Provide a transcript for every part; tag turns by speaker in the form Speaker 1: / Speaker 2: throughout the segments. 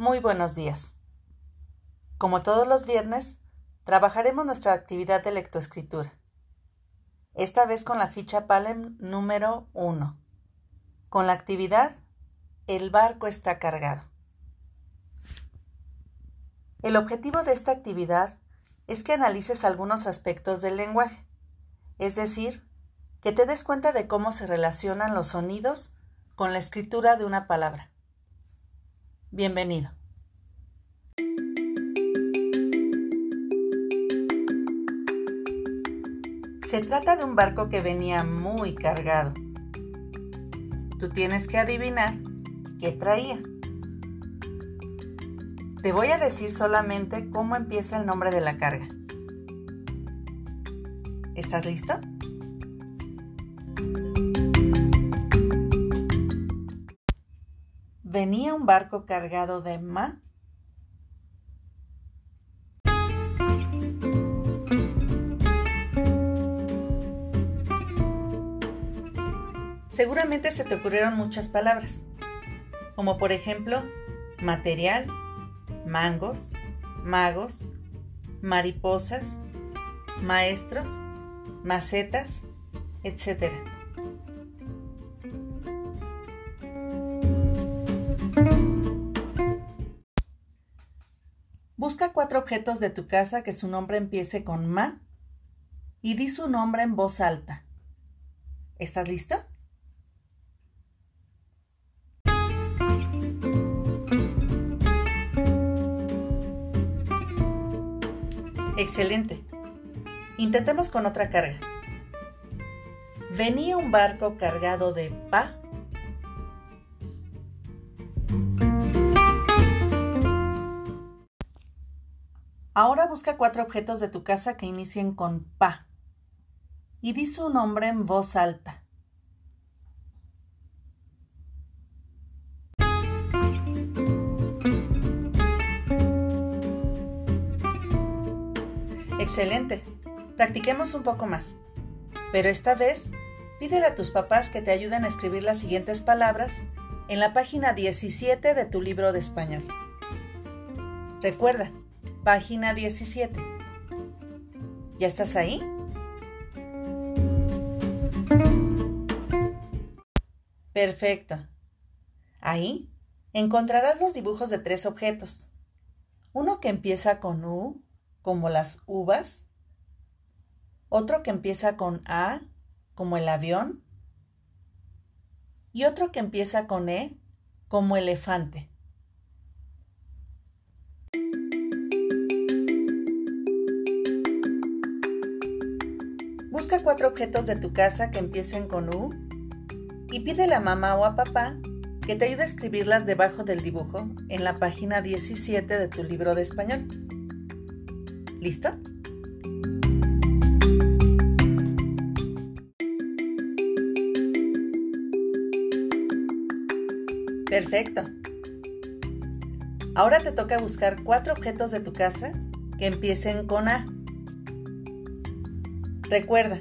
Speaker 1: Muy buenos días. Como todos los viernes, trabajaremos nuestra actividad de lectoescritura. Esta vez con la ficha Palem número 1. Con la actividad El barco está cargado. El objetivo de esta actividad es que analices algunos aspectos del lenguaje, es decir, que te des cuenta de cómo se relacionan los sonidos con la escritura de una palabra. Bienvenido. Se trata de un barco que venía muy cargado. Tú tienes que adivinar qué traía. Te voy a decir solamente cómo empieza el nombre de la carga. ¿Estás listo? Venía un barco cargado de ma. Seguramente se te ocurrieron muchas palabras, como por ejemplo material, mangos, magos, mariposas, maestros, macetas, etc. Busca cuatro objetos de tu casa que su nombre empiece con ma y di su nombre en voz alta. ¿Estás listo? Excelente. Intentemos con otra carga. Venía un barco cargado de pa. Ahora busca cuatro objetos de tu casa que inicien con pa y di su nombre en voz alta. Excelente. Practiquemos un poco más. Pero esta vez, pídele a tus papás que te ayuden a escribir las siguientes palabras en la página 17 de tu libro de español. Recuerda, página 17. ¿Ya estás ahí? Perfecto. Ahí encontrarás los dibujos de tres objetos. Uno que empieza con U, como las uvas, otro que empieza con A, como el avión, y otro que empieza con E, como elefante. Busca cuatro objetos de tu casa que empiecen con U y pídele a mamá o a papá que te ayude a escribirlas debajo del dibujo en la página 17 de tu libro de español. ¿Listo? Perfecto. Ahora te toca buscar cuatro objetos de tu casa que empiecen con A. Recuerda,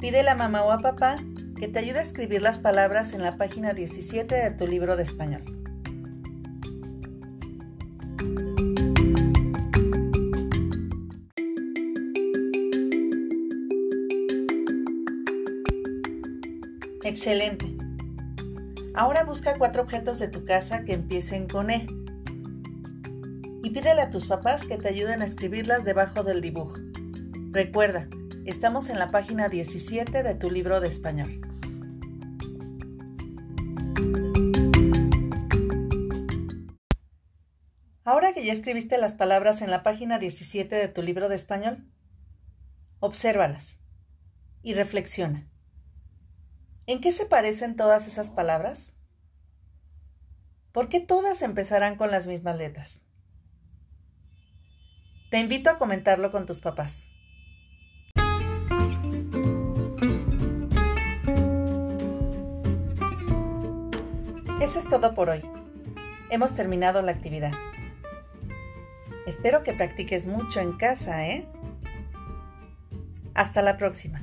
Speaker 1: pide a mamá o a papá que te ayude a escribir las palabras en la página 17 de tu libro de español. Excelente. Ahora busca cuatro objetos de tu casa que empiecen con E. Y pídele a tus papás que te ayuden a escribirlas debajo del dibujo. Recuerda, estamos en la página 17 de tu libro de español. Ahora que ya escribiste las palabras en la página 17 de tu libro de español, obsérvalas y reflexiona. ¿En qué se parecen todas esas palabras? ¿Por qué todas empezarán con las mismas letras? Te invito a comentarlo con tus papás. Eso es todo por hoy. Hemos terminado la actividad. Espero que practiques mucho en casa, ¿eh? Hasta la próxima.